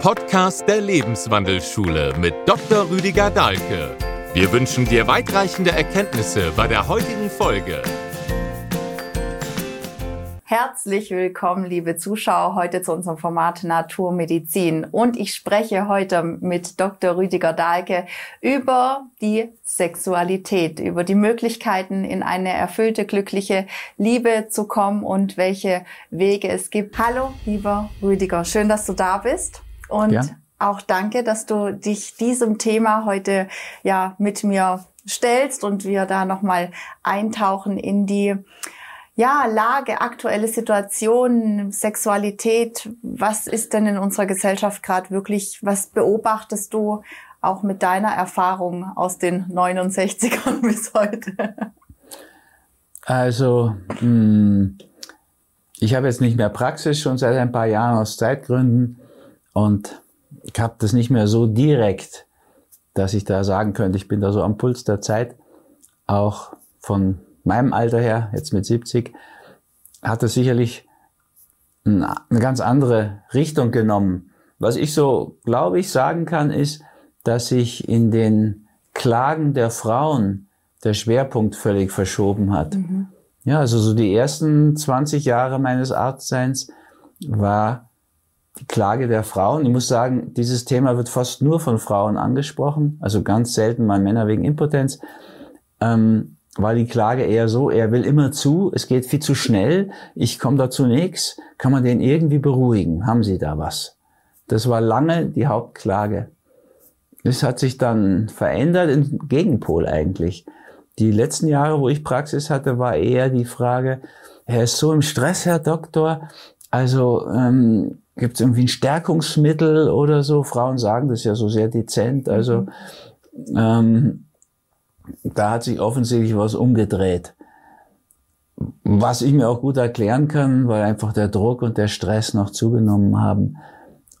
Podcast der Lebenswandelschule mit Dr. Rüdiger Dahlke. Wir wünschen dir weitreichende Erkenntnisse bei der heutigen Folge. Herzlich willkommen, liebe Zuschauer, heute zu unserem Format Naturmedizin. Und ich spreche heute mit Dr. Rüdiger Dahlke über die Sexualität, über die Möglichkeiten, in eine erfüllte, glückliche Liebe zu kommen und welche Wege es gibt. Hallo, lieber Rüdiger, schön, dass du da bist. Und ja. auch danke, dass du dich diesem Thema heute ja mit mir stellst und wir da nochmal eintauchen in die ja, Lage, aktuelle Situation, Sexualität, was ist denn in unserer Gesellschaft gerade wirklich, was beobachtest du auch mit deiner Erfahrung aus den 69ern bis heute? Also, hm, ich habe jetzt nicht mehr Praxis schon seit ein paar Jahren aus Zeitgründen und ich habe das nicht mehr so direkt, dass ich da sagen könnte, ich bin da so am Puls der Zeit, auch von meinem Alter her, jetzt mit 70, hat es sicherlich eine ganz andere Richtung genommen. Was ich so, glaube ich, sagen kann, ist, dass sich in den Klagen der Frauen der Schwerpunkt völlig verschoben hat. Mhm. Ja, also so die ersten 20 Jahre meines Arztseins war die Klage der Frauen. Ich muss sagen, dieses Thema wird fast nur von Frauen angesprochen, also ganz selten mal Männer wegen Impotenz. Ähm, war die Klage eher so, er will immer zu, es geht viel zu schnell, ich komme dazu nichts, kann man den irgendwie beruhigen? Haben Sie da was? Das war lange die Hauptklage. Es hat sich dann verändert, im Gegenpol eigentlich. Die letzten Jahre, wo ich Praxis hatte, war eher die Frage, er ist so im Stress, Herr Doktor, also ähm, gibt es irgendwie ein Stärkungsmittel oder so? Frauen sagen das ja so sehr dezent, also mhm. ähm, da hat sich offensichtlich was umgedreht. Was ich mir auch gut erklären kann, weil einfach der Druck und der Stress noch zugenommen haben.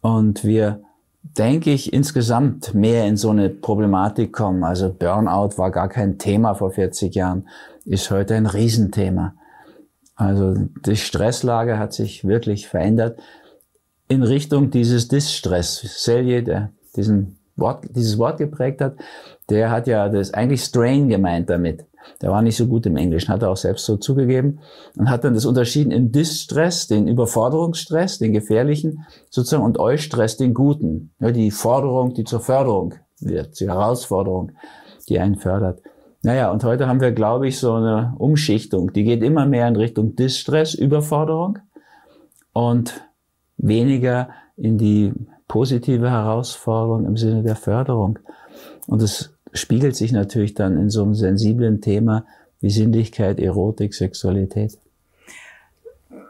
Und wir, denke ich, insgesamt mehr in so eine Problematik kommen. Also Burnout war gar kein Thema vor 40 Jahren, ist heute ein Riesenthema. Also die Stresslage hat sich wirklich verändert in Richtung dieses Distress. Selye, der diesen Wort, dieses Wort geprägt hat, der hat ja das eigentlich Strain gemeint damit. Der war nicht so gut im Englischen, hat er auch selbst so zugegeben und hat dann das unterschieden in Distress, den Überforderungsstress, den gefährlichen sozusagen und Eustress, den guten, ja, die Forderung, die zur Förderung wird, die Herausforderung, die einen fördert. Naja, und heute haben wir, glaube ich, so eine Umschichtung, die geht immer mehr in Richtung Distress, Überforderung und weniger in die positive Herausforderung im Sinne der Förderung. Und es spiegelt sich natürlich dann in so einem sensiblen Thema wie Sinnlichkeit, Erotik, Sexualität.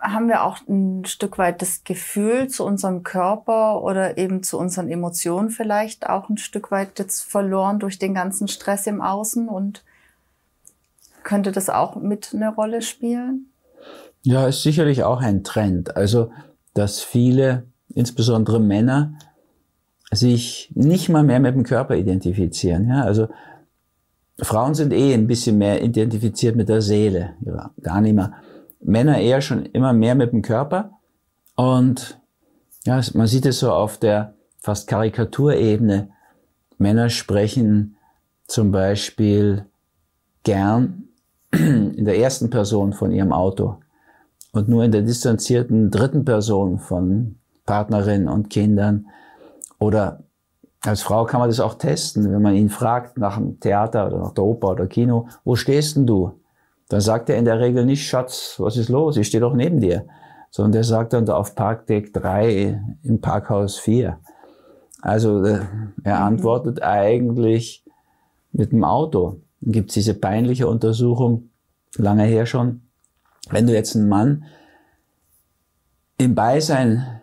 Haben wir auch ein Stück weit das Gefühl zu unserem Körper oder eben zu unseren Emotionen vielleicht auch ein Stück weit jetzt verloren durch den ganzen Stress im Außen und könnte das auch mit eine Rolle spielen? Ja, ist sicherlich auch ein Trend. Also, dass viele, insbesondere Männer, sich nicht mal mehr mit dem Körper identifizieren. Ja? Also Frauen sind eh ein bisschen mehr identifiziert mit der Seele, ja, gar nicht mehr. Männer eher schon immer mehr mit dem Körper. Und ja, man sieht es so auf der fast Karikaturebene. Männer sprechen zum Beispiel gern in der ersten Person von ihrem Auto und nur in der distanzierten dritten Person von Partnerinnen und Kindern. Oder als Frau kann man das auch testen, wenn man ihn fragt nach dem Theater oder nach der Oper oder Kino, wo stehst denn du? Dann sagt er in der Regel nicht, Schatz, was ist los? Ich stehe doch neben dir. Sondern der sagt dann auf Parkdeck 3 im Parkhaus 4. Also äh, er mhm. antwortet eigentlich mit dem Auto. Dann gibt es diese peinliche Untersuchung, lange her schon. Wenn du jetzt einen Mann im Beisein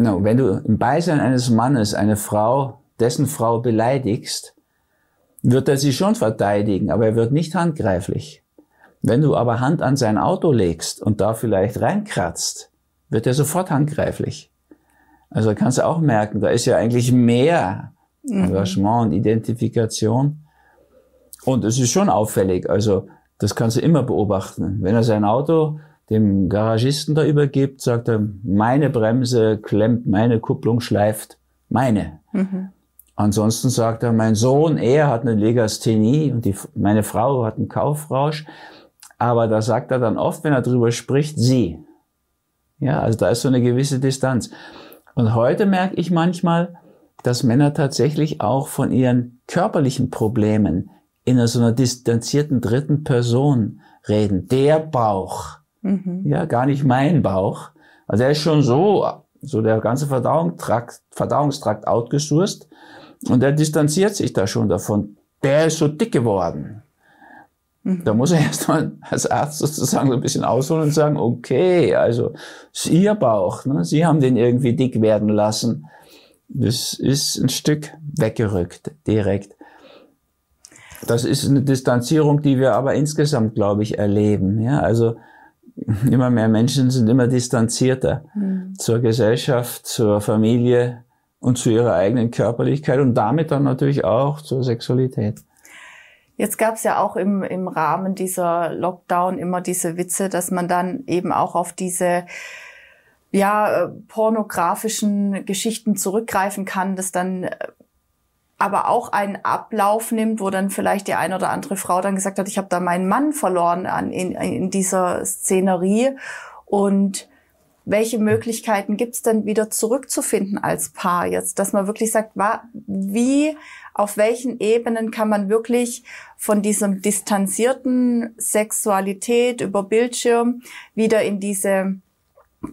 No, wenn du im Beisein eines Mannes eine Frau, dessen Frau beleidigst, wird er sie schon verteidigen, aber er wird nicht handgreiflich. Wenn du aber Hand an sein Auto legst und da vielleicht reinkratzt, wird er sofort handgreiflich. Also kannst du auch merken, da ist ja eigentlich mehr mhm. Engagement und Identifikation. Und es ist schon auffällig. Also das kannst du immer beobachten. Wenn er sein Auto dem Garagisten da übergibt, sagt er, meine Bremse klemmt, meine Kupplung schleift. meine. Mhm. Ansonsten sagt er, mein Sohn, er hat eine Legasthenie und die, meine Frau hat einen Kaufrausch. Aber da sagt er dann oft, wenn er drüber spricht, sie. Ja, also da ist so eine gewisse Distanz. Und heute merke ich manchmal, dass Männer tatsächlich auch von ihren körperlichen Problemen in so einer distanzierten dritten Person reden. Der Bauch. Mhm. Ja, gar nicht mein Bauch. Also er ist schon so, so der ganze Verdauungstrakt, Verdauungstrakt outgesourced und er distanziert sich da schon davon. Der ist so dick geworden. Mhm. Da muss er erstmal als Arzt sozusagen so ein bisschen ausholen und sagen, okay, also ist Ihr Bauch, ne? Sie haben den irgendwie dick werden lassen. Das ist ein Stück weggerückt, direkt. Das ist eine Distanzierung, die wir aber insgesamt, glaube ich, erleben. Ja, also immer mehr Menschen sind immer distanzierter mhm. zur Gesellschaft, zur Familie und zu ihrer eigenen Körperlichkeit und damit dann natürlich auch zur Sexualität. Jetzt gab es ja auch im, im Rahmen dieser Lockdown immer diese Witze, dass man dann eben auch auf diese ja, äh, pornografischen Geschichten zurückgreifen kann, das dann äh, aber auch einen Ablauf nimmt, wo dann vielleicht die eine oder andere Frau dann gesagt hat, ich habe da meinen Mann verloren an, in, in dieser Szenerie. Und welche Möglichkeiten gibt es denn wieder zurückzufinden als Paar jetzt, dass man wirklich sagt, wie, auf welchen Ebenen kann man wirklich von diesem distanzierten Sexualität über Bildschirm wieder in diese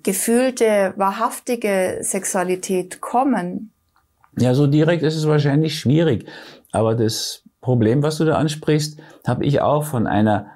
gefühlte, wahrhaftige Sexualität kommen? Ja, so direkt ist es wahrscheinlich schwierig. Aber das Problem, was du da ansprichst, habe ich auch von einer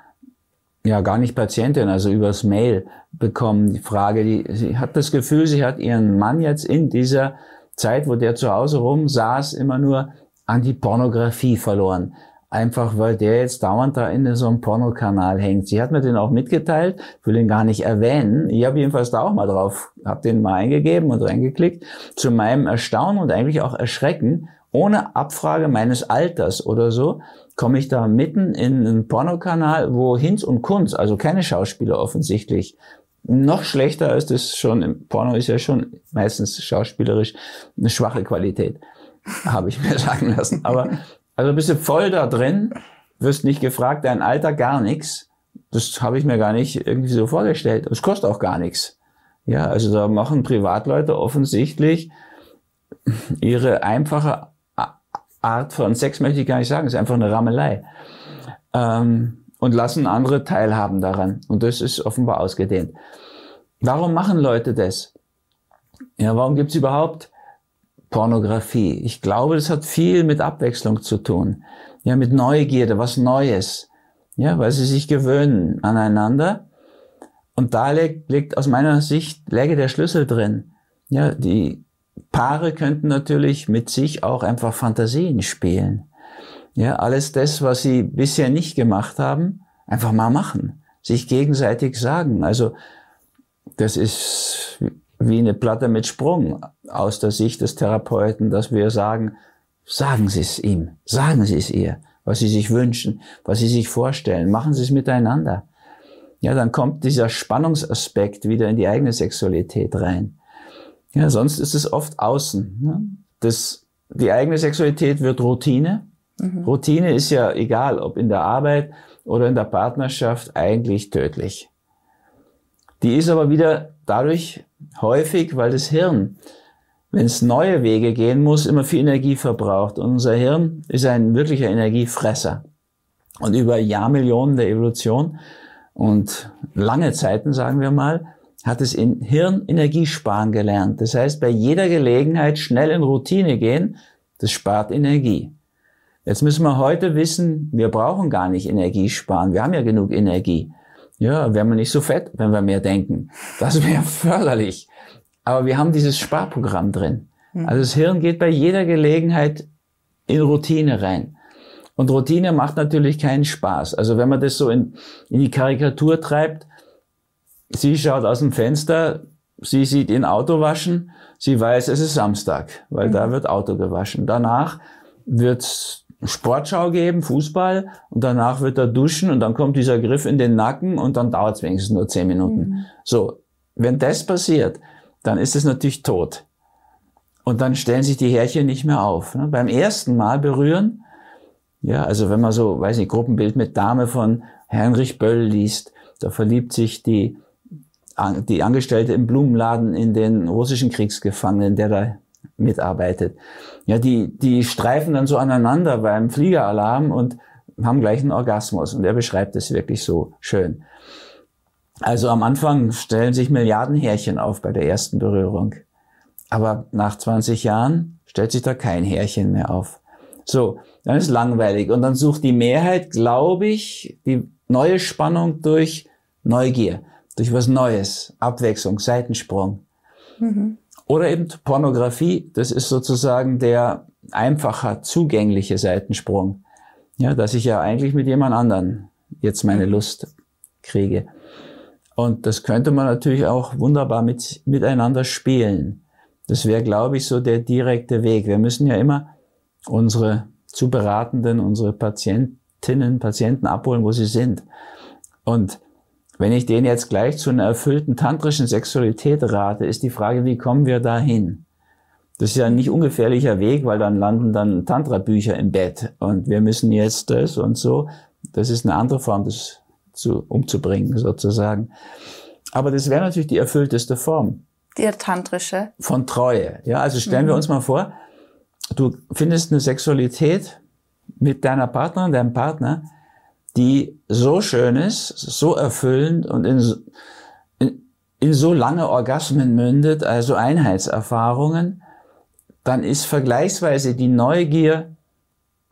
ja gar nicht Patientin, also übers Mail bekommen, die Frage, die, sie hat das Gefühl, sie hat ihren Mann jetzt in dieser Zeit, wo der zu Hause rum saß, immer nur an die Pornografie verloren. Einfach weil der jetzt dauernd da in so einem Pornokanal hängt. Sie hat mir den auch mitgeteilt, will den gar nicht erwähnen. Ich habe jedenfalls da auch mal drauf, habe den mal eingegeben und reingeklickt. Zu meinem Erstaunen und eigentlich auch Erschrecken, ohne Abfrage meines Alters oder so, komme ich da mitten in einen Pornokanal, wo Hinz und Kunz, also keine Schauspieler offensichtlich, noch schlechter als das schon, Porno ist ja schon meistens schauspielerisch eine schwache Qualität, habe ich mir sagen lassen. Aber also bist du voll da drin, wirst nicht gefragt, dein Alter gar nichts. Das habe ich mir gar nicht irgendwie so vorgestellt. Es kostet auch gar nichts. Ja, also da machen Privatleute offensichtlich ihre einfache Art von Sex möchte ich gar nicht sagen, ist einfach eine Rammelei. Ähm, und lassen andere teilhaben daran. Und das ist offenbar ausgedehnt. Warum machen Leute das? Ja, warum gibt's überhaupt Pornografie? Ich glaube, das hat viel mit Abwechslung zu tun. Ja, mit Neugierde, was Neues. Ja, weil sie sich gewöhnen aneinander. Und da liegt, liegt aus meiner Sicht, läge der Schlüssel drin. Ja, die Paare könnten natürlich mit sich auch einfach Fantasien spielen. Ja, alles das, was sie bisher nicht gemacht haben, einfach mal machen. Sich gegenseitig sagen. Also, das ist wie eine Platte mit Sprung aus der Sicht des Therapeuten, dass wir sagen, sagen Sie es ihm, sagen Sie es ihr, was Sie sich wünschen, was Sie sich vorstellen, machen Sie es miteinander. Ja, dann kommt dieser Spannungsaspekt wieder in die eigene Sexualität rein. Ja, sonst ist es oft außen. Ne? Das, die eigene Sexualität wird Routine. Mhm. Routine ist ja egal, ob in der Arbeit oder in der Partnerschaft eigentlich tödlich. Die ist aber wieder dadurch häufig, weil das Hirn, wenn es neue Wege gehen muss, immer viel Energie verbraucht. Und unser Hirn ist ein wirklicher Energiefresser. Und über Jahrmillionen der Evolution und lange Zeiten, sagen wir mal, hat es in Hirn Energie sparen gelernt. Das heißt, bei jeder Gelegenheit schnell in Routine gehen, das spart Energie. Jetzt müssen wir heute wissen, wir brauchen gar nicht Energie sparen. Wir haben ja genug Energie. Ja, wären wir nicht so fett, wenn wir mehr denken. Das wäre förderlich. Aber wir haben dieses Sparprogramm drin. Hm. Also das Hirn geht bei jeder Gelegenheit in Routine rein. Und Routine macht natürlich keinen Spaß. Also wenn man das so in, in die Karikatur treibt, Sie schaut aus dem Fenster, sie sieht ihn Auto waschen, sie weiß, es ist Samstag, weil mhm. da wird Auto gewaschen. Danach wird Sportschau geben, Fußball, und danach wird er duschen und dann kommt dieser Griff in den Nacken und dann dauert es wenigstens nur zehn Minuten. Mhm. So, wenn das passiert, dann ist es natürlich tot. Und dann stellen sich die Härchen nicht mehr auf. Ne? Beim ersten Mal berühren, ja, also wenn man so, weiß nicht, Gruppenbild mit Dame von Heinrich Böll liest, da verliebt sich die, die Angestellte im Blumenladen in den russischen Kriegsgefangenen, der da mitarbeitet. Ja, die, die streifen dann so aneinander beim Fliegeralarm und haben gleich einen Orgasmus. Und er beschreibt es wirklich so schön. Also am Anfang stellen sich Milliarden Härchen auf bei der ersten Berührung. Aber nach 20 Jahren stellt sich da kein Härchen mehr auf. So, dann ist langweilig. Und dann sucht die Mehrheit, glaube ich, die neue Spannung durch Neugier, durch was Neues, Abwechslung, Seitensprung. Mhm. Oder eben Pornografie, das ist sozusagen der einfacher, zugängliche Seitensprung. Ja, dass ich ja eigentlich mit jemand anderen jetzt meine Lust kriege. Und das könnte man natürlich auch wunderbar mit, miteinander spielen. Das wäre, glaube ich, so der direkte Weg. Wir müssen ja immer unsere zu Beratenden, unsere Patientinnen, Patienten abholen, wo sie sind. Und wenn ich den jetzt gleich zu einer erfüllten tantrischen Sexualität rate, ist die Frage, wie kommen wir dahin? Das ist ja ein nicht ungefährlicher Weg, weil dann landen dann Tantra-Bücher im Bett und wir müssen jetzt das und so. Das ist eine andere Form, das zu, umzubringen, sozusagen. Aber das wäre natürlich die erfüllteste Form. Die tantrische. Von Treue. Ja, also stellen mhm. wir uns mal vor, du findest eine Sexualität mit deiner Partnerin, deinem Partner, die so schön ist, so erfüllend und in, in, in so lange Orgasmen mündet, also Einheitserfahrungen, dann ist vergleichsweise die Neugier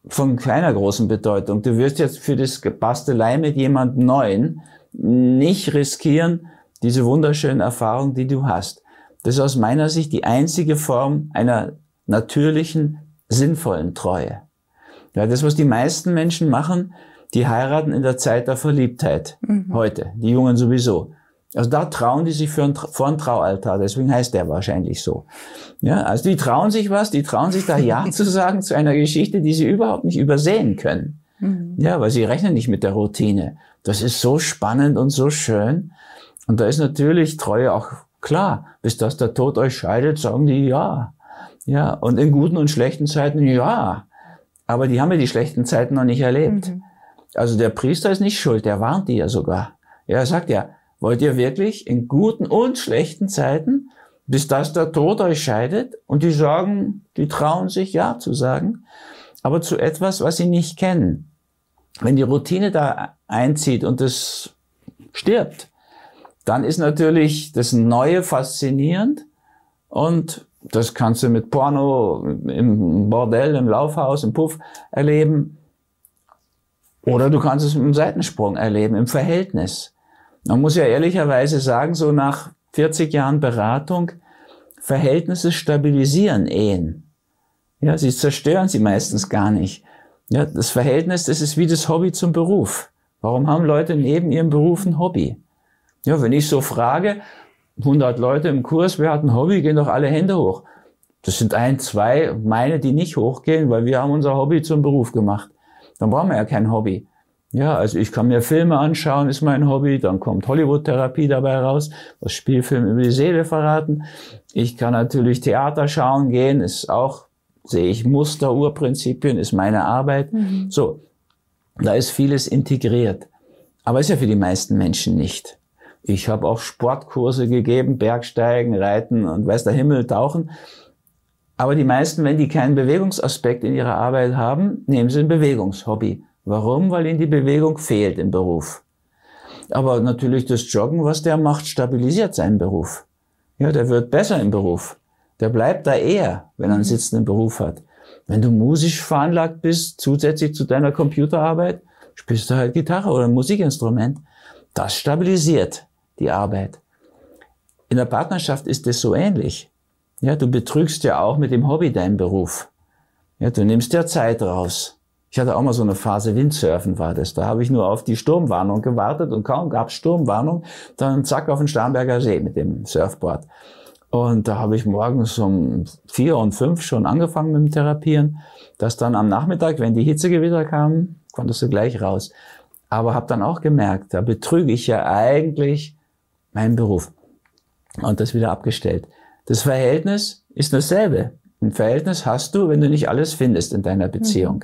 von keiner großen Bedeutung. Du wirst jetzt für das Bastelei mit jemand Neuen nicht riskieren, diese wunderschönen Erfahrungen, die du hast. Das ist aus meiner Sicht die einzige Form einer natürlichen, sinnvollen Treue. Ja, das, was die meisten Menschen machen, die heiraten in der Zeit der Verliebtheit. Mhm. Heute. Die Jungen sowieso. Also da trauen die sich für ein, vor ein Traualtar, deswegen heißt der wahrscheinlich so. Ja, also die trauen sich was, die trauen sich da Ja zu sagen zu einer Geschichte, die sie überhaupt nicht übersehen können. Mhm. Ja, weil sie rechnen nicht mit der Routine. Das ist so spannend und so schön. Und da ist natürlich Treue auch klar. Bis dass der Tod euch scheidet, sagen die Ja. Ja, und in guten und schlechten Zeiten Ja. Aber die haben ja die schlechten Zeiten noch nicht erlebt. Mhm. Also der Priester ist nicht schuld, der warnt die ja sogar. Er sagt ja, Wollt ihr wirklich in guten und schlechten Zeiten, bis das der Tod euch scheidet? Und die sagen, die trauen sich Ja zu sagen, aber zu etwas, was sie nicht kennen. Wenn die Routine da einzieht und es stirbt, dann ist natürlich das Neue faszinierend und das kannst du mit Porno im Bordell, im Laufhaus, im Puff erleben. Oder du kannst es mit einem Seitensprung erleben, im Verhältnis. Man muss ja ehrlicherweise sagen, so nach 40 Jahren Beratung, Verhältnisse stabilisieren Ehen. Ja, sie zerstören sie meistens gar nicht. Ja, das Verhältnis, das ist wie das Hobby zum Beruf. Warum haben Leute neben ihrem Beruf ein Hobby? Ja, wenn ich so frage, 100 Leute im Kurs, wer hat ein Hobby, gehen doch alle Hände hoch. Das sind ein, zwei, meine, die nicht hochgehen, weil wir haben unser Hobby zum Beruf gemacht. Dann brauchen wir ja kein Hobby. Ja, also ich kann mir Filme anschauen, ist mein Hobby. Dann kommt Hollywood-Therapie dabei raus, was Spielfilme über die Seele verraten. Ich kann natürlich Theater schauen gehen, ist auch, sehe ich Muster, Urprinzipien, ist meine Arbeit. Mhm. So, da ist vieles integriert. Aber ist ja für die meisten Menschen nicht. Ich habe auch Sportkurse gegeben, Bergsteigen, Reiten und weiß der Himmel, Tauchen. Aber die meisten, wenn die keinen Bewegungsaspekt in ihrer Arbeit haben, nehmen sie ein Bewegungshobby. Warum? Weil ihm die Bewegung fehlt im Beruf. Aber natürlich das Joggen, was der macht, stabilisiert seinen Beruf. Ja, der wird besser im Beruf. Der bleibt da eher, wenn er einen sitzenden Beruf hat. Wenn du musisch veranlagt bist, zusätzlich zu deiner Computerarbeit, spielst du halt Gitarre oder ein Musikinstrument. Das stabilisiert die Arbeit. In der Partnerschaft ist es so ähnlich. Ja, du betrügst ja auch mit dem Hobby deinen Beruf. Ja, du nimmst ja Zeit raus. Ich hatte auch mal so eine Phase Windsurfen war das. Da habe ich nur auf die Sturmwarnung gewartet und kaum gab es Sturmwarnung, dann zack auf den Starnberger See mit dem Surfboard. Und da habe ich morgens um vier und fünf schon angefangen mit dem Therapieren, dass dann am Nachmittag, wenn die Hitzegewitter kamen, konntest du gleich raus. Aber habe dann auch gemerkt, da betrüge ich ja eigentlich meinen Beruf. Und das wieder abgestellt. Das Verhältnis ist dasselbe. Ein Verhältnis hast du, wenn du nicht alles findest in deiner Beziehung.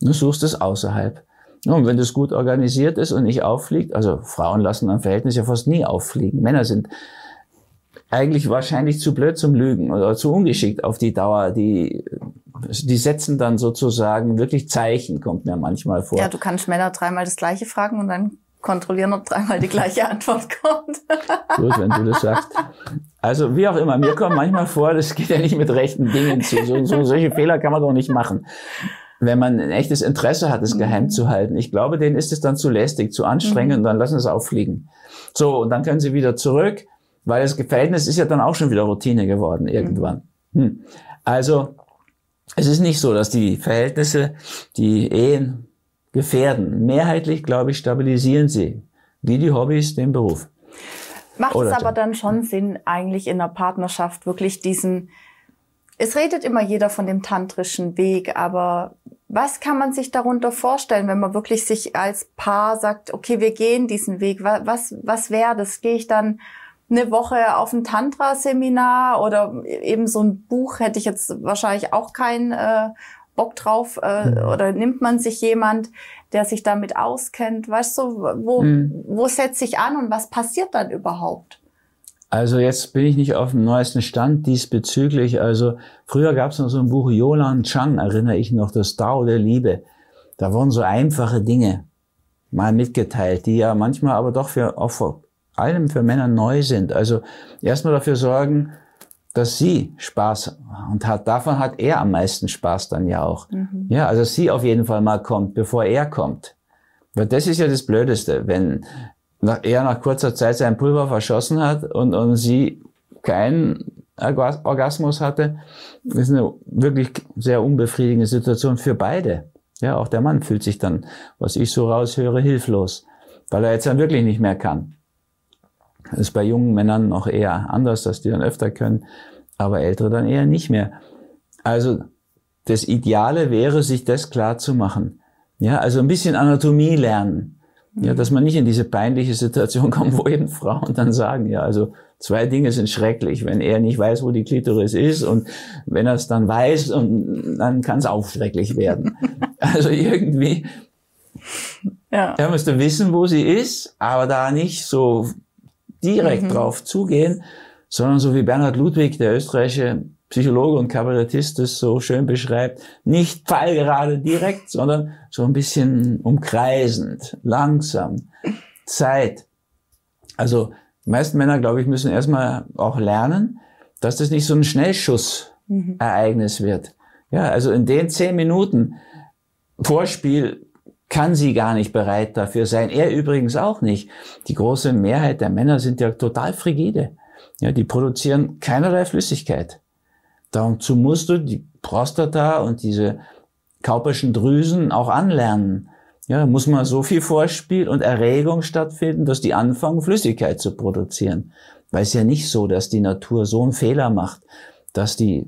Mhm. Du suchst es außerhalb. Und wenn das gut organisiert ist und nicht auffliegt, also Frauen lassen ein Verhältnis ja fast nie auffliegen. Männer sind eigentlich wahrscheinlich zu blöd zum Lügen oder zu ungeschickt auf die Dauer. Die, die setzen dann sozusagen wirklich Zeichen, kommt mir manchmal vor. Ja, du kannst Männer dreimal das Gleiche fragen und dann kontrollieren, ob dreimal die gleiche Antwort kommt. Gut, wenn du das sagst. Also wie auch immer, mir kommt manchmal vor, das geht ja nicht mit rechten Dingen zu. So, so, solche Fehler kann man doch nicht machen. Wenn man ein echtes Interesse hat, es geheim zu halten. Ich glaube, denen ist es dann zu lästig, zu anstrengend mhm. und dann lassen sie es auffliegen. So, und dann können sie wieder zurück, weil das Verhältnis ist ja dann auch schon wieder Routine geworden irgendwann. Hm. Also, es ist nicht so, dass die Verhältnisse, die Ehen gefährden. Mehrheitlich, glaube ich, stabilisieren sie, wie die Hobbys, den Beruf. Macht Oder es aber dann schon Sinn, eigentlich in einer Partnerschaft wirklich diesen, es redet immer jeder von dem tantrischen Weg, aber was kann man sich darunter vorstellen, wenn man wirklich sich als Paar sagt, okay, wir gehen diesen Weg, was, was wäre das? Gehe ich dann eine Woche auf ein Tantra-Seminar oder eben so ein Buch hätte ich jetzt wahrscheinlich auch kein äh, Bock drauf äh, mhm. oder nimmt man sich jemand, der sich damit auskennt? Weißt du, wo, mhm. wo setzt sich an und was passiert dann überhaupt? Also jetzt bin ich nicht auf dem neuesten Stand diesbezüglich. Also früher gab es noch so ein Buch Yolan Chang, erinnere ich noch, das Tao der Liebe. Da wurden so einfache Dinge mal mitgeteilt, die ja manchmal aber doch für auch vor allem für Männer neu sind. Also erstmal dafür sorgen, dass sie Spaß und hat. Davon hat er am meisten Spaß dann ja auch. Mhm. Ja, also sie auf jeden Fall mal kommt, bevor er kommt. Weil das ist ja das Blödeste, wenn er nach kurzer Zeit sein Pulver verschossen hat und, und sie keinen Orgasmus hatte. Das ist eine wirklich sehr unbefriedigende Situation für beide. Ja, auch der Mann fühlt sich dann, was ich so raushöre, hilflos, weil er jetzt dann wirklich nicht mehr kann. Das ist bei jungen Männern noch eher anders, dass die dann öfter können, aber ältere dann eher nicht mehr. Also das Ideale wäre, sich das klar zu machen. Ja, also ein bisschen Anatomie lernen. Ja, dass man nicht in diese peinliche Situation kommt, wo eben Frauen dann sagen, ja, also zwei Dinge sind schrecklich, wenn er nicht weiß, wo die Klitoris ist und wenn er es dann weiß, und dann kann es auch schrecklich werden. Also irgendwie, ja. er müsste wissen, wo sie ist, aber da nicht so direkt mhm. drauf zugehen, sondern so wie Bernhard Ludwig, der österreichische Psychologe und Kabarettist das so schön beschreibt, nicht pfeilgerade direkt, sondern so ein bisschen umkreisend, langsam, Zeit. Also die meisten Männer, glaube ich, müssen erstmal auch lernen, dass das nicht so ein Schnellschussereignis mhm. wird. Ja, also in den zehn Minuten Vorspiel kann sie gar nicht bereit dafür sein. Er übrigens auch nicht. Die große Mehrheit der Männer sind ja total frigide. Ja, die produzieren keinerlei Flüssigkeit. Dazu musst du die Prostata und diese kauperschen Drüsen auch anlernen. Ja, muss man so viel Vorspiel und Erregung stattfinden, dass die anfangen, Flüssigkeit zu produzieren. Weil es ja nicht so, dass die Natur so einen Fehler macht, dass die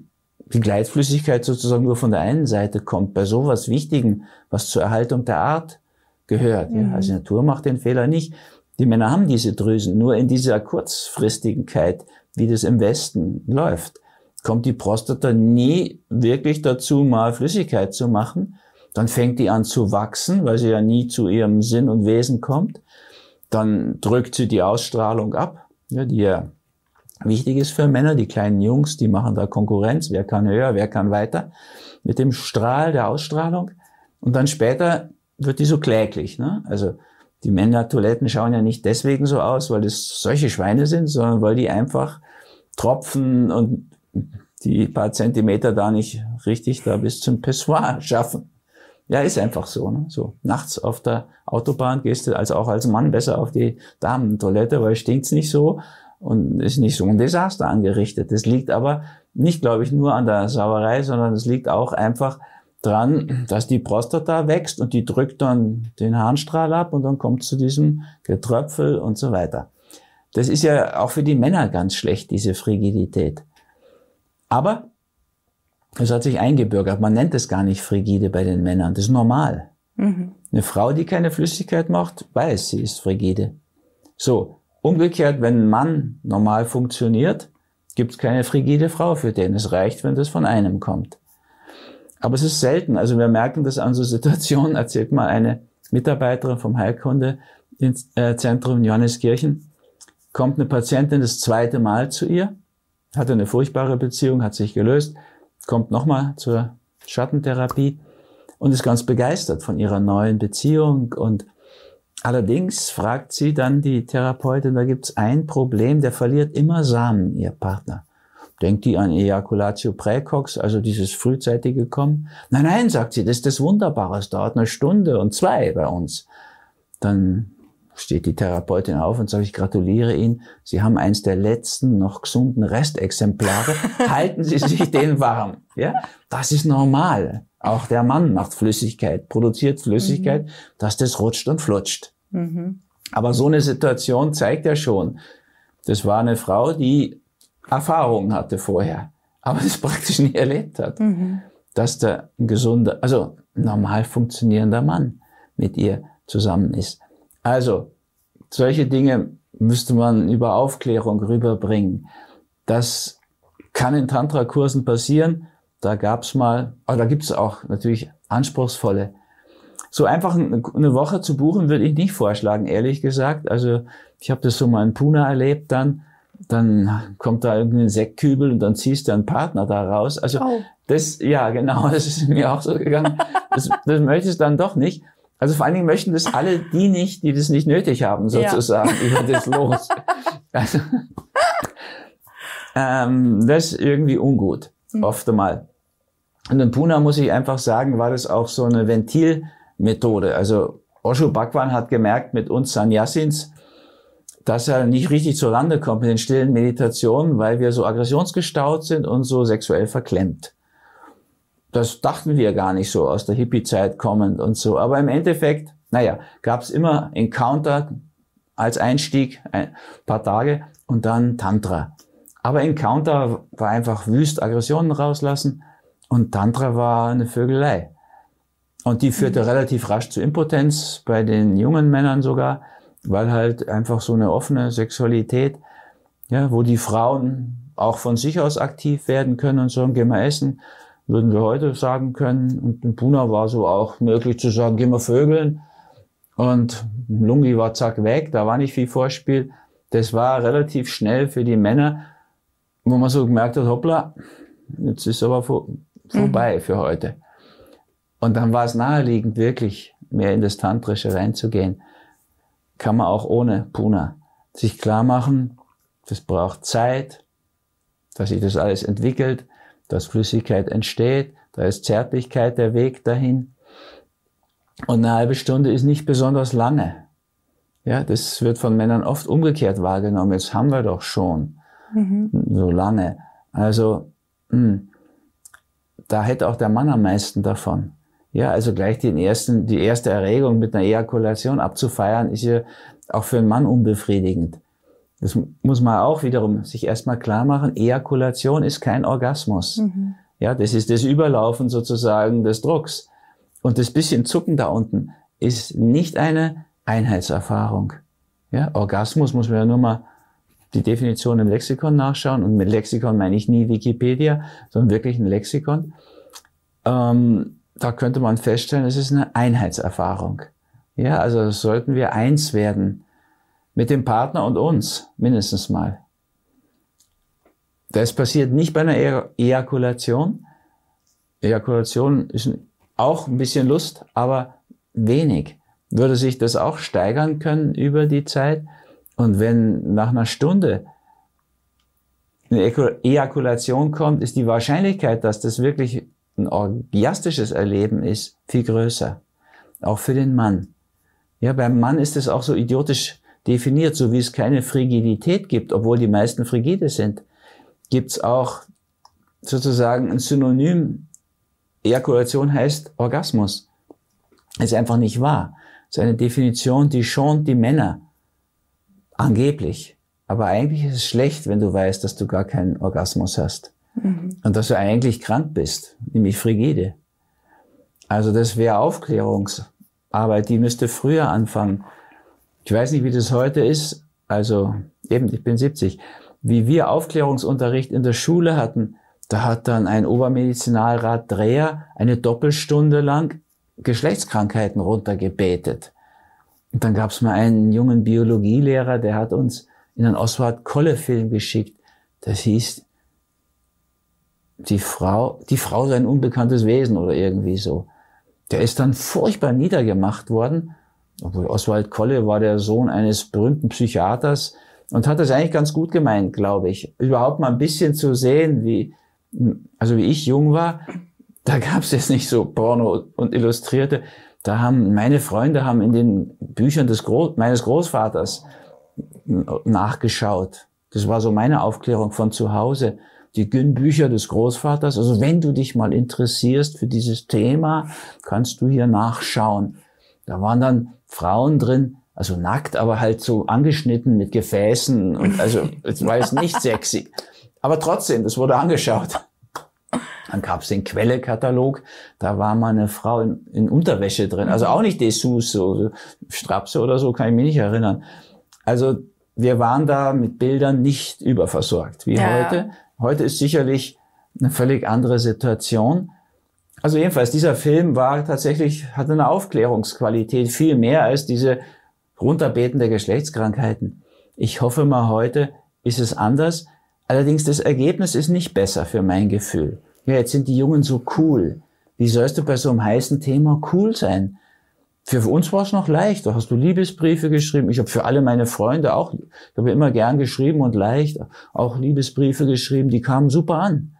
die Gleitflüssigkeit sozusagen nur von der einen Seite kommt, bei sowas Wichtigen, was zur Erhaltung der Art gehört. Mhm. Ja, also die Natur macht den Fehler nicht. Die Männer haben diese Drüsen, nur in dieser Kurzfristigkeit, wie das im Westen läuft, kommt die Prostata nie wirklich dazu, mal Flüssigkeit zu machen. Dann fängt die an zu wachsen, weil sie ja nie zu ihrem Sinn und Wesen kommt. Dann drückt sie die Ausstrahlung ab, ja, die ja wichtig ist für Männer. Die kleinen Jungs, die machen da Konkurrenz. Wer kann höher, wer kann weiter? Mit dem Strahl der Ausstrahlung. Und dann später wird die so kläglich. Ne? Also die Männertoiletten schauen ja nicht deswegen so aus, weil es solche Schweine sind, sondern weil die einfach tropfen und die paar Zentimeter da nicht richtig da bis zum Pissoir schaffen. Ja, ist einfach so. Ne? So nachts auf der Autobahn gehst du also auch als Mann besser auf die Damentoilette, weil stinkt's nicht so und ist nicht so ein Desaster angerichtet. Das liegt aber nicht, glaube ich, nur an der Sauerei, sondern es liegt auch einfach dran, dass die Prostata wächst und die drückt dann den Harnstrahl ab und dann kommt zu diesem Getröpfel und so weiter. Das ist ja auch für die Männer ganz schlecht, diese Frigidität. Aber es hat sich eingebürgert. Man nennt es gar nicht frigide bei den Männern. Das ist normal. Mhm. Eine Frau, die keine Flüssigkeit macht, weiß, sie ist frigide. So. Umgekehrt, wenn ein Mann normal funktioniert, gibt es keine frigide Frau für den. Es reicht, wenn das von einem kommt. Aber es ist selten. Also wir merken das an so Situationen, erzählt mal eine Mitarbeiterin vom Heilkunde-Zentrum in Johanneskirchen, kommt eine Patientin das zweite Mal zu ihr, hatte eine furchtbare Beziehung, hat sich gelöst, kommt nochmal zur Schattentherapie und ist ganz begeistert von ihrer neuen Beziehung. Und allerdings fragt sie dann die Therapeutin, da gibt es ein Problem, der verliert immer Samen, ihr Partner. Denkt die an Ejaculatio Praecox, also dieses frühzeitige Kommen? Nein, nein, sagt sie, das ist das Wunderbare, es dauert eine Stunde und zwei bei uns. Dann steht die Therapeutin auf und sagt, ich gratuliere Ihnen, Sie haben eins der letzten noch gesunden Restexemplare. Halten Sie sich den warm. Ja, das ist normal. Auch der Mann macht Flüssigkeit, produziert Flüssigkeit, mhm. dass das rutscht und flutscht. Mhm. Aber so eine Situation zeigt ja schon, das war eine Frau, die Erfahrungen hatte vorher, aber das praktisch nie erlebt hat, mhm. dass da ein gesunder, also normal funktionierender Mann mit ihr zusammen ist. Also, solche Dinge müsste man über Aufklärung rüberbringen. Das kann in Tantra-Kursen passieren. Da gab's mal, aber da gibt's auch natürlich anspruchsvolle. So einfach eine Woche zu buchen würde ich nicht vorschlagen, ehrlich gesagt. Also ich habe das so mal in Pune erlebt dann. Dann kommt da irgendein Sektkübel und dann ziehst du einen Partner da raus. Also oh. das, ja genau, das ist mir auch so gegangen. Das, das möchte ich dann doch nicht. Also vor allen Dingen möchten das alle die nicht, die das nicht nötig haben, sozusagen, ja. über das los. Also, ähm, das ist irgendwie ungut, oft einmal. Und in Pune muss ich einfach sagen, war das auch so eine Ventilmethode. Also Osho Bhagwan hat gemerkt mit uns Sannyasins, dass er nicht richtig zur Lande kommt mit den stillen Meditationen, weil wir so aggressionsgestaut sind und so sexuell verklemmt. Das dachten wir gar nicht so aus der Hippie-Zeit kommend und so. Aber im Endeffekt, naja, gab es immer Encounter als Einstieg, ein paar Tage und dann Tantra. Aber Encounter war einfach wüst Aggressionen rauslassen und Tantra war eine Vögelei. Und die führte mhm. relativ rasch zu Impotenz, bei den jungen Männern sogar, weil halt einfach so eine offene Sexualität, ja, wo die Frauen auch von sich aus aktiv werden können und sagen, geh mal essen, würden wir heute sagen können. Und in Puna war so auch möglich zu sagen, gehen wir vögeln. Und Lungi war zack weg, da war nicht viel Vorspiel. Das war relativ schnell für die Männer, wo man so gemerkt hat, hoppla, jetzt ist aber vor, vorbei mhm. für heute. Und dann war es naheliegend, wirklich mehr in das Tantrische reinzugehen. Kann man auch ohne Puna sich klar machen, das braucht Zeit, dass sich das alles entwickelt dass Flüssigkeit entsteht, da ist Zärtlichkeit der Weg dahin. Und eine halbe Stunde ist nicht besonders lange. Ja, das wird von Männern oft umgekehrt wahrgenommen. Jetzt haben wir doch schon mhm. so lange. Also, mh, hm, da hätte auch der Mann am meisten davon. Ja, also gleich den ersten, die erste Erregung mit einer Ejakulation abzufeiern, ist ja auch für einen Mann unbefriedigend. Das muss man auch wiederum sich erstmal klar machen. Ejakulation ist kein Orgasmus. Mhm. Ja, das ist das Überlaufen sozusagen des Drucks. Und das bisschen Zucken da unten ist nicht eine Einheitserfahrung. Ja, Orgasmus muss man ja nur mal die Definition im Lexikon nachschauen. Und mit Lexikon meine ich nie Wikipedia, sondern wirklich ein Lexikon. Ähm, da könnte man feststellen, es ist eine Einheitserfahrung. Ja, also sollten wir eins werden mit dem Partner und uns, mindestens mal. Das passiert nicht bei einer e Ejakulation. Ejakulation ist auch ein bisschen Lust, aber wenig. Würde sich das auch steigern können über die Zeit? Und wenn nach einer Stunde eine Ejakulation kommt, ist die Wahrscheinlichkeit, dass das wirklich ein orgiastisches Erleben ist, viel größer. Auch für den Mann. Ja, beim Mann ist es auch so idiotisch definiert, so wie es keine Frigidität gibt, obwohl die meisten frigide sind, gibt es auch sozusagen ein Synonym. Ejakulation heißt Orgasmus. Ist einfach nicht wahr. Das ist eine Definition, die schont die Männer. Angeblich. Aber eigentlich ist es schlecht, wenn du weißt, dass du gar keinen Orgasmus hast. Mhm. Und dass du eigentlich krank bist, nämlich frigide. Also das wäre Aufklärungsarbeit, die müsste früher anfangen. Ich weiß nicht, wie das heute ist. Also eben, ich bin 70. wie wir Aufklärungsunterricht in der Schule hatten, da hat dann ein Obermedizinalrat Dreher eine Doppelstunde lang Geschlechtskrankheiten runtergebetet. Und dann gab es mal einen jungen Biologielehrer, der hat uns in einen Oswald Kolle-Film geschickt. Das hieß, die Frau, die Frau sei ein unbekanntes Wesen oder irgendwie so. Der ist dann furchtbar niedergemacht worden. Obwohl Oswald Kolle war der Sohn eines berühmten Psychiaters und hat das eigentlich ganz gut gemeint, glaube ich. Überhaupt mal ein bisschen zu sehen, wie, also wie ich jung war, da gab es jetzt nicht so Porno und Illustrierte. Da haben meine Freunde haben in den Büchern des Groß, meines Großvaters nachgeschaut. Das war so meine Aufklärung von zu Hause. Die Gün-Bücher des Großvaters. Also wenn du dich mal interessierst für dieses Thema, kannst du hier nachschauen. Da waren dann Frauen drin, also nackt, aber halt so angeschnitten mit Gefäßen und also es war jetzt nicht sexy. Aber trotzdem, das wurde angeschaut. Dann gab es den Quelle-Katalog, da war mal eine Frau in, in Unterwäsche drin, also auch nicht Dessous, so Strapse oder so, kann ich mich nicht erinnern. Also wir waren da mit Bildern nicht überversorgt wie ja. heute. Heute ist sicherlich eine völlig andere Situation. Also jedenfalls, dieser Film war tatsächlich, hatte eine Aufklärungsqualität, viel mehr als diese Runterbeten der Geschlechtskrankheiten. Ich hoffe mal, heute ist es anders. Allerdings, das Ergebnis ist nicht besser für mein Gefühl. Ja, jetzt sind die Jungen so cool. Wie sollst du bei so einem heißen Thema cool sein? Für uns war es noch leicht. Da hast du Liebesbriefe geschrieben. Ich habe für alle meine Freunde auch, ich habe immer gern geschrieben und leicht auch Liebesbriefe geschrieben. Die kamen super an.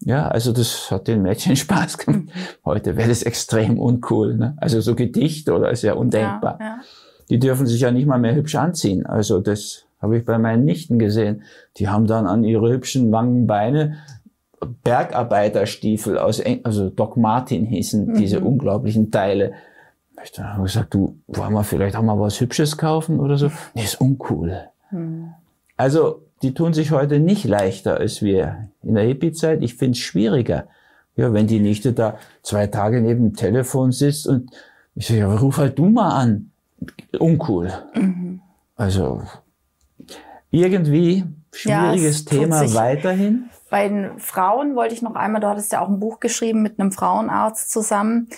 Ja, also das hat den Mädchen Spaß gemacht. Heute wäre das extrem uncool. Ne? Also so Gedicht oder ist ja undenkbar. Ja, ja. Die dürfen sich ja nicht mal mehr hübsch anziehen. Also das habe ich bei meinen Nichten gesehen. Die haben dann an ihre hübschen langen Beine Bergarbeiterstiefel aus, also Doc Martin hießen mhm. diese unglaublichen Teile. Ich habe gesagt, du, wollen wir vielleicht auch mal was Hübsches kaufen oder so? Nee, ist uncool. Mhm. Also, die tun sich heute nicht leichter als wir in der Hippie-Zeit. Ich finde es schwieriger. Ja, wenn die Nichte da zwei Tage neben dem Telefon sitzt und ich sage, ja, ruf halt du mal an. Uncool. Mhm. Also, irgendwie schwieriges ja, Thema weiterhin. Bei den Frauen wollte ich noch einmal, du hattest ja auch ein Buch geschrieben mit einem Frauenarzt zusammen.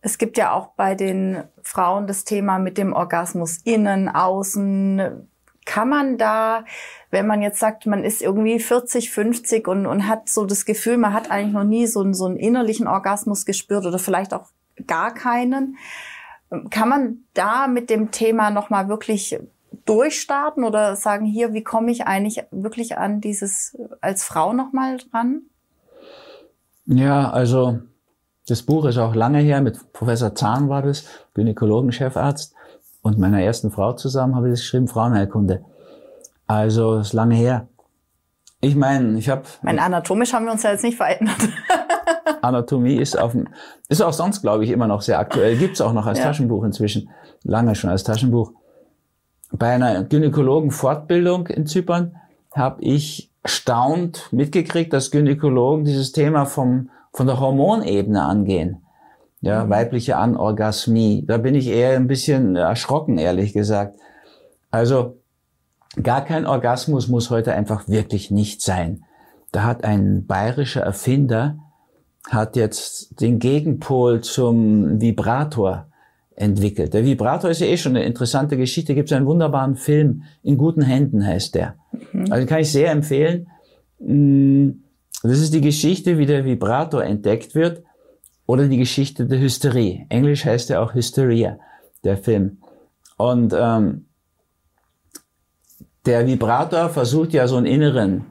Es gibt ja auch bei den Frauen das Thema mit dem Orgasmus innen, außen. Kann man da, wenn man jetzt sagt, man ist irgendwie 40, 50 und, und hat so das Gefühl, man hat eigentlich noch nie so einen, so einen innerlichen Orgasmus gespürt oder vielleicht auch gar keinen, kann man da mit dem Thema nochmal wirklich durchstarten oder sagen, hier, wie komme ich eigentlich wirklich an dieses als Frau nochmal dran? Ja, also das Buch ist auch lange her, mit Professor Zahn war das, Gynäkologen-Chefarzt, und meiner ersten Frau zusammen habe ich das geschrieben, Frauenheilkunde. Also ist lange her. Ich meine, ich habe. Mein anatomisch haben wir uns ja jetzt nicht verändert. Anatomie ist auf dem, ist auch sonst, glaube ich, immer noch sehr aktuell. Gibt's auch noch als ja. Taschenbuch inzwischen. Lange schon als Taschenbuch bei einer Gynäkologen-Fortbildung in Zypern habe ich staunt mitgekriegt, dass Gynäkologen dieses Thema vom, von der Hormonebene angehen. Ja, mhm. weibliche Anorgasmie. Da bin ich eher ein bisschen erschrocken, ehrlich gesagt. Also, gar kein Orgasmus muss heute einfach wirklich nicht sein. Da hat ein bayerischer Erfinder, hat jetzt den Gegenpol zum Vibrator entwickelt. Der Vibrator ist ja eh schon eine interessante Geschichte. Gibt es einen wunderbaren Film, In guten Händen heißt der. Mhm. Also kann ich sehr empfehlen. Mm, das ist die Geschichte, wie der Vibrator entdeckt wird oder die Geschichte der Hysterie. Englisch heißt er auch Hysteria, der Film. Und ähm, der Vibrator versucht ja so einen inneren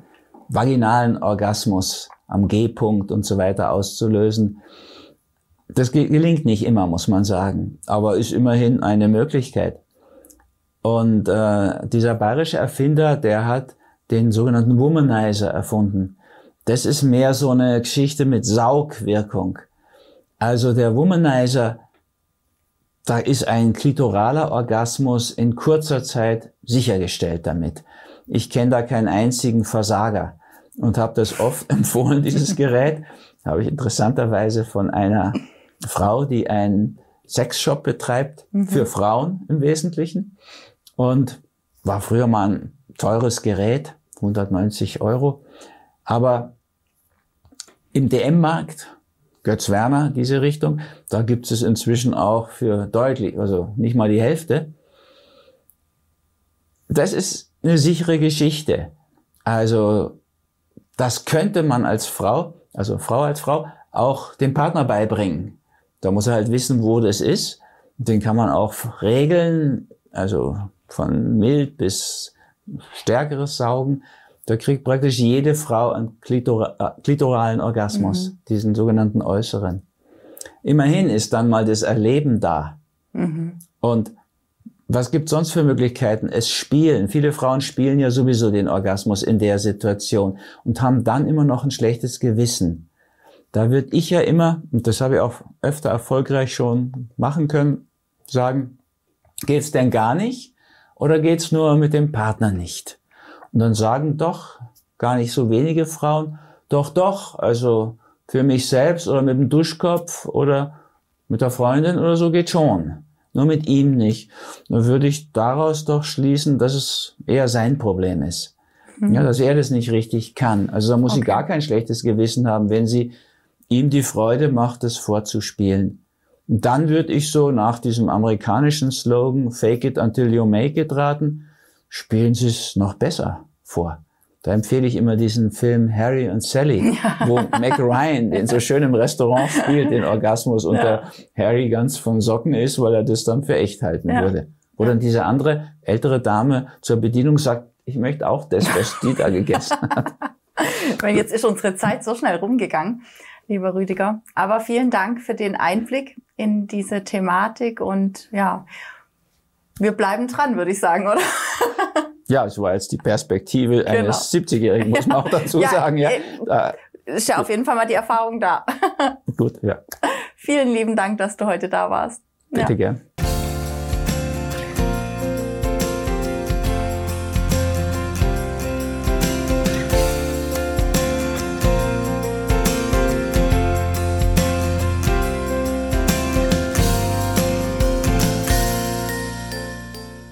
vaginalen Orgasmus am G-Punkt und so weiter auszulösen. Das gelingt nicht immer, muss man sagen, aber ist immerhin eine Möglichkeit. Und äh, dieser bayerische Erfinder, der hat den sogenannten Womanizer erfunden. Das ist mehr so eine Geschichte mit Saugwirkung. Also der Womanizer, da ist ein klitoraler Orgasmus in kurzer Zeit sichergestellt damit. Ich kenne da keinen einzigen Versager und habe das oft empfohlen, dieses Gerät. Habe ich interessanterweise von einer Frau, die einen Sexshop betreibt, mhm. für Frauen im Wesentlichen. Und war früher mal ein teures Gerät. 190 Euro. Aber im DM-Markt, Götz Werner, diese Richtung, da gibt es inzwischen auch für deutlich, also nicht mal die Hälfte. Das ist eine sichere Geschichte. Also das könnte man als Frau, also Frau als Frau, auch dem Partner beibringen. Da muss er halt wissen, wo das ist. Den kann man auch regeln, also von mild bis stärkeres Saugen. Da kriegt praktisch jede Frau einen Klitora äh, klitoralen Orgasmus, mhm. diesen sogenannten äußeren. Immerhin ist dann mal das Erleben da. Mhm. Und was gibt sonst für Möglichkeiten? Es spielen. Viele Frauen spielen ja sowieso den Orgasmus in der Situation und haben dann immer noch ein schlechtes Gewissen. Da würde ich ja immer, und das habe ich auch öfter erfolgreich schon machen können, sagen, geht's denn gar nicht oder geht's nur mit dem Partner nicht? Und dann sagen doch gar nicht so wenige Frauen, doch, doch, also für mich selbst oder mit dem Duschkopf oder mit der Freundin oder so geht schon. Nur mit ihm nicht. Dann würde ich daraus doch schließen, dass es eher sein Problem ist. Mhm. Ja, dass er das nicht richtig kann. Also da muss okay. sie gar kein schlechtes Gewissen haben, wenn sie ihm die Freude macht, das vorzuspielen. Und dann würde ich so nach diesem amerikanischen Slogan Fake it until you make it raten, spielen Sie es noch besser vor. Da empfehle ich immer diesen Film Harry und Sally, ja. wo Mac Ryan in so schönem Restaurant spielt, den Orgasmus, und ja. der Harry ganz von Socken ist, weil er das dann für echt halten ja. würde. Wo dann diese andere ältere Dame zur Bedienung sagt, ich möchte auch das, was die da gegessen hat. Jetzt ist unsere Zeit so schnell rumgegangen lieber Rüdiger. Aber vielen Dank für den Einblick in diese Thematik und ja, wir bleiben dran, würde ich sagen, oder? Ja, so war jetzt die Perspektive genau. eines 70-Jährigen, muss man auch dazu ja, sagen. Ja, da, ist ja auf jeden Fall mal die Erfahrung da. Gut, ja. Vielen lieben Dank, dass du heute da warst. Bitte ja. gern.